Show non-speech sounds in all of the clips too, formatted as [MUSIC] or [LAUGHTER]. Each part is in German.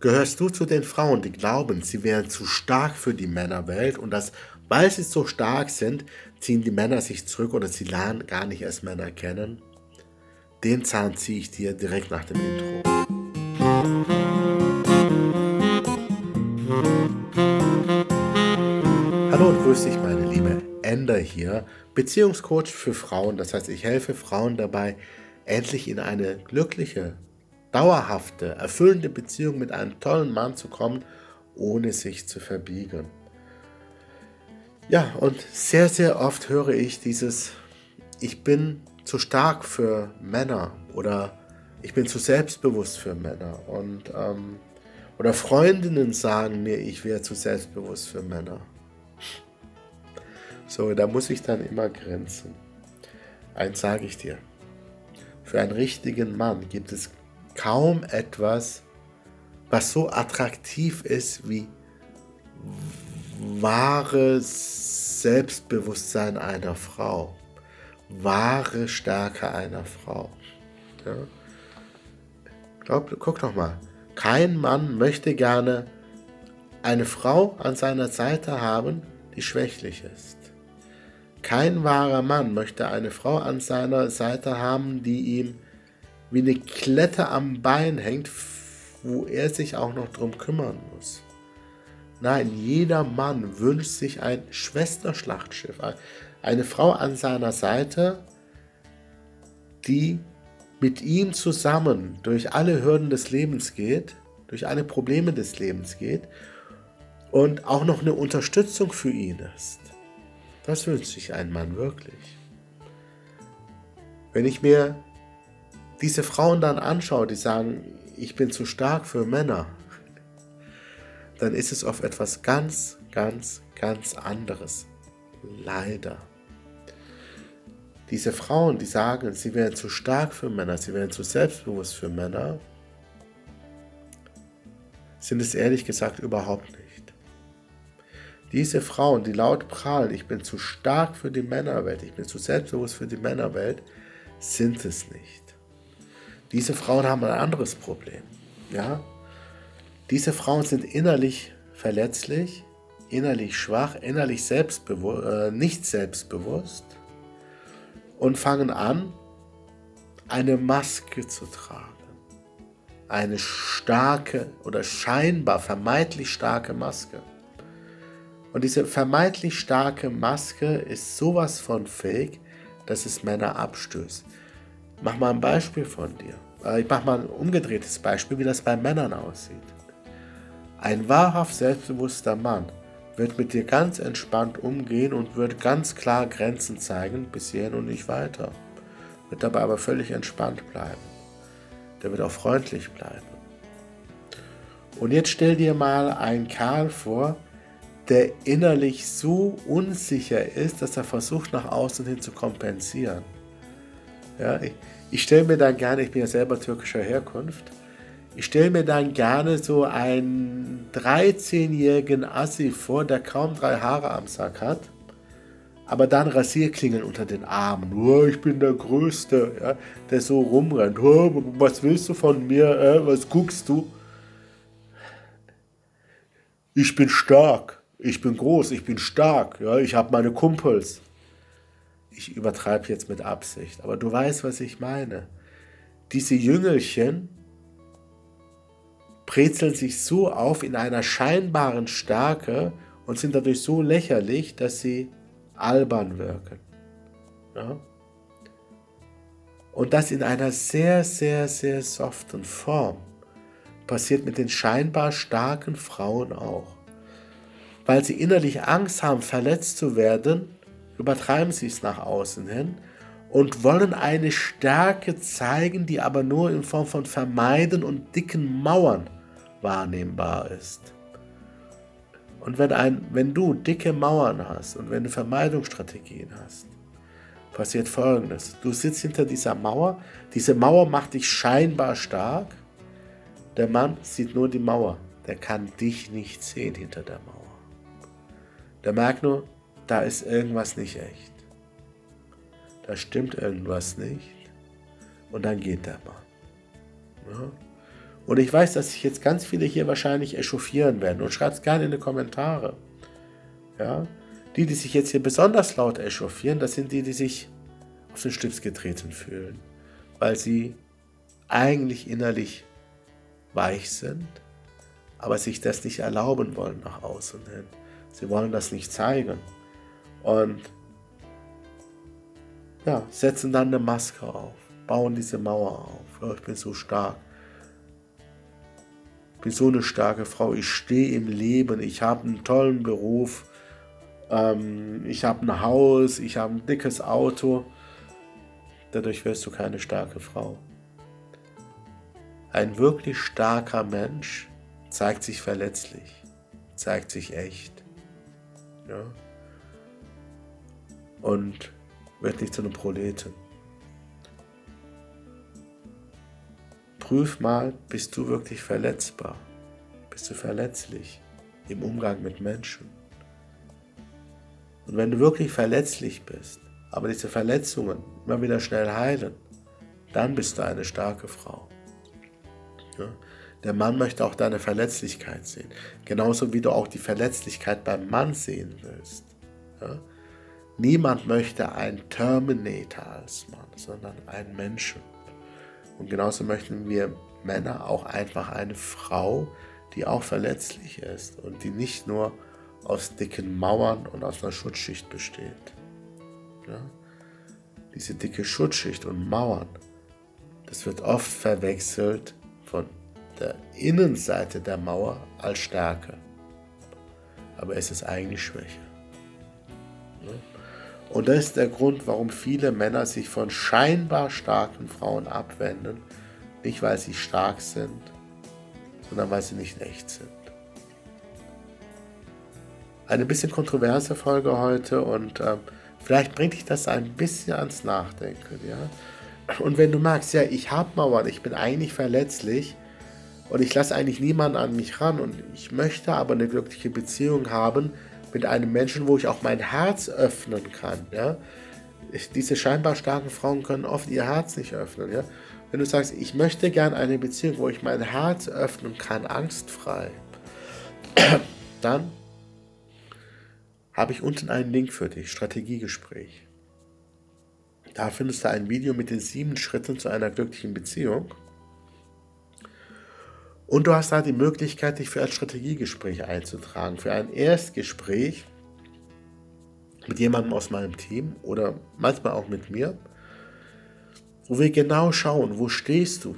Gehörst du zu den Frauen, die glauben, sie wären zu stark für die Männerwelt und dass, weil sie so stark sind, ziehen die Männer sich zurück oder sie lernen gar nicht als Männer kennen? Den Zahn ziehe ich dir direkt nach dem Intro. Hallo und grüß dich, meine liebe Ender hier, Beziehungscoach für Frauen. Das heißt, ich helfe Frauen dabei, endlich in eine glückliche, dauerhafte, erfüllende Beziehung mit einem tollen Mann zu kommen, ohne sich zu verbiegen. Ja, und sehr, sehr oft höre ich dieses, ich bin zu stark für Männer oder ich bin zu selbstbewusst für Männer. Und, ähm, oder Freundinnen sagen mir, ich wäre zu selbstbewusst für Männer. So, da muss ich dann immer grenzen. Eins sage ich dir. Für einen richtigen Mann gibt es kaum etwas, was so attraktiv ist wie wahres Selbstbewusstsein einer Frau, wahre Stärke einer Frau. Ja? Glaub, guck doch mal, kein Mann möchte gerne eine Frau an seiner Seite haben, die schwächlich ist. Kein wahrer Mann möchte eine Frau an seiner Seite haben, die ihm wie eine Klette am Bein hängt, wo er sich auch noch drum kümmern muss. Nein, jeder Mann wünscht sich ein Schwesterschlachtschiff, eine Frau an seiner Seite, die mit ihm zusammen durch alle Hürden des Lebens geht, durch alle Probleme des Lebens geht und auch noch eine Unterstützung für ihn ist. Das wünscht sich ein Mann wirklich. Wenn ich mir diese Frauen dann anschaue, die sagen, ich bin zu stark für Männer, dann ist es oft etwas ganz, ganz, ganz anderes. Leider. Diese Frauen, die sagen, sie wären zu stark für Männer, sie wären zu selbstbewusst für Männer, sind es ehrlich gesagt überhaupt nicht. Diese Frauen, die laut prahlen, ich bin zu stark für die Männerwelt, ich bin zu selbstbewusst für die Männerwelt, sind es nicht. Diese Frauen haben ein anderes Problem. Ja? Diese Frauen sind innerlich verletzlich, innerlich schwach, innerlich selbstbewusst, äh, nicht selbstbewusst und fangen an, eine Maske zu tragen. Eine starke oder scheinbar vermeintlich starke Maske. Und diese vermeintlich starke Maske ist sowas von fake, dass es Männer abstößt. Mach mal ein Beispiel von dir. Äh, ich mach mal ein umgedrehtes Beispiel, wie das bei Männern aussieht. Ein wahrhaft selbstbewusster Mann wird mit dir ganz entspannt umgehen und wird ganz klar Grenzen zeigen, bis hierhin und nicht weiter. Wird dabei aber völlig entspannt bleiben. Der wird auch freundlich bleiben. Und jetzt stell dir mal einen Kerl vor, der innerlich so unsicher ist, dass er versucht, nach außen hin zu kompensieren. Ja, ich, ich stelle mir dann gerne, ich bin ja selber türkischer Herkunft, ich stelle mir dann gerne so einen 13-jährigen Assi vor, der kaum drei Haare am Sack hat, aber dann Rasierklingen unter den Armen. Oh, ich bin der Größte, ja, der so rumrennt. Oh, was willst du von mir? Äh, was guckst du? Ich bin stark ich bin groß, ich bin stark, ja, ich habe meine Kumpels. Ich übertreibe jetzt mit Absicht, aber du weißt, was ich meine. Diese Jüngelchen brezeln sich so auf in einer scheinbaren Stärke und sind dadurch so lächerlich, dass sie albern wirken. Ja? Und das in einer sehr, sehr, sehr soften Form passiert mit den scheinbar starken Frauen auch weil sie innerlich Angst haben, verletzt zu werden, übertreiben sie es nach außen hin und wollen eine Stärke zeigen, die aber nur in Form von Vermeiden und dicken Mauern wahrnehmbar ist. Und wenn, ein, wenn du dicke Mauern hast und wenn du Vermeidungsstrategien hast, passiert Folgendes. Du sitzt hinter dieser Mauer, diese Mauer macht dich scheinbar stark, der Mann sieht nur die Mauer, der kann dich nicht sehen hinter der Mauer. Der merkt nur, da ist irgendwas nicht echt. Da stimmt irgendwas nicht. Und dann geht der Mann. Ja? Und ich weiß, dass sich jetzt ganz viele hier wahrscheinlich echauffieren werden. Und schreibt es gerne in die Kommentare. Ja? Die, die sich jetzt hier besonders laut echauffieren, das sind die, die sich auf den Schlips getreten fühlen. Weil sie eigentlich innerlich weich sind, aber sich das nicht erlauben wollen nach außen hin. Sie wollen das nicht zeigen. Und ja, setzen dann eine Maske auf, bauen diese Mauer auf. Oh, ich bin so stark. Ich bin so eine starke Frau. Ich stehe im Leben. Ich habe einen tollen Beruf. Ähm, ich habe ein Haus. Ich habe ein dickes Auto. Dadurch wirst du keine starke Frau. Ein wirklich starker Mensch zeigt sich verletzlich, zeigt sich echt. Ja? Und wird nicht zu einem Proleten. Prüf mal, bist du wirklich verletzbar? Bist du verletzlich im Umgang mit Menschen? Und wenn du wirklich verletzlich bist, aber diese Verletzungen immer wieder schnell heilen, dann bist du eine starke Frau. Ja? Der Mann möchte auch deine Verletzlichkeit sehen. Genauso wie du auch die Verletzlichkeit beim Mann sehen willst. Ja? Niemand möchte einen Terminator als Mann, sondern einen Menschen. Und genauso möchten wir Männer auch einfach eine Frau, die auch verletzlich ist und die nicht nur aus dicken Mauern und aus einer Schutzschicht besteht. Ja? Diese dicke Schutzschicht und Mauern, das wird oft verwechselt von der Innenseite der Mauer als Stärke. Aber es ist eigentlich Schwäche. Und das ist der Grund, warum viele Männer sich von scheinbar starken Frauen abwenden. Nicht, weil sie stark sind, sondern weil sie nicht echt sind. Eine bisschen kontroverse Folge heute und äh, vielleicht bringt dich das ein bisschen ans Nachdenken. Ja? Und wenn du magst, ja, ich habe Mauern, ich bin eigentlich verletzlich, und ich lasse eigentlich niemanden an mich ran und ich möchte aber eine glückliche Beziehung haben mit einem Menschen, wo ich auch mein Herz öffnen kann. Ja? Diese scheinbar starken Frauen können oft ihr Herz nicht öffnen. Ja? Wenn du sagst, ich möchte gerne eine Beziehung, wo ich mein Herz öffnen kann, angstfrei, [CLEARS THROAT] dann habe ich unten einen Link für dich, Strategiegespräch. Da findest du ein Video mit den sieben Schritten zu einer glücklichen Beziehung. Und du hast da die Möglichkeit, dich für ein Strategiegespräch einzutragen, für ein Erstgespräch mit jemandem aus meinem Team oder manchmal auch mit mir, wo wir genau schauen, wo stehst du,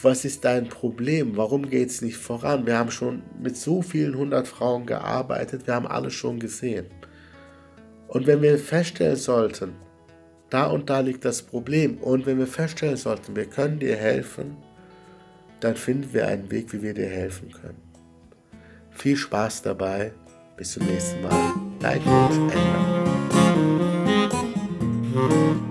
was ist dein Problem, warum geht es nicht voran. Wir haben schon mit so vielen hundert Frauen gearbeitet, wir haben alles schon gesehen. Und wenn wir feststellen sollten, da und da liegt das Problem, und wenn wir feststellen sollten, wir können dir helfen, dann finden wir einen Weg, wie wir dir helfen können. Viel Spaß dabei. Bis zum nächsten Mal. Dein Ender.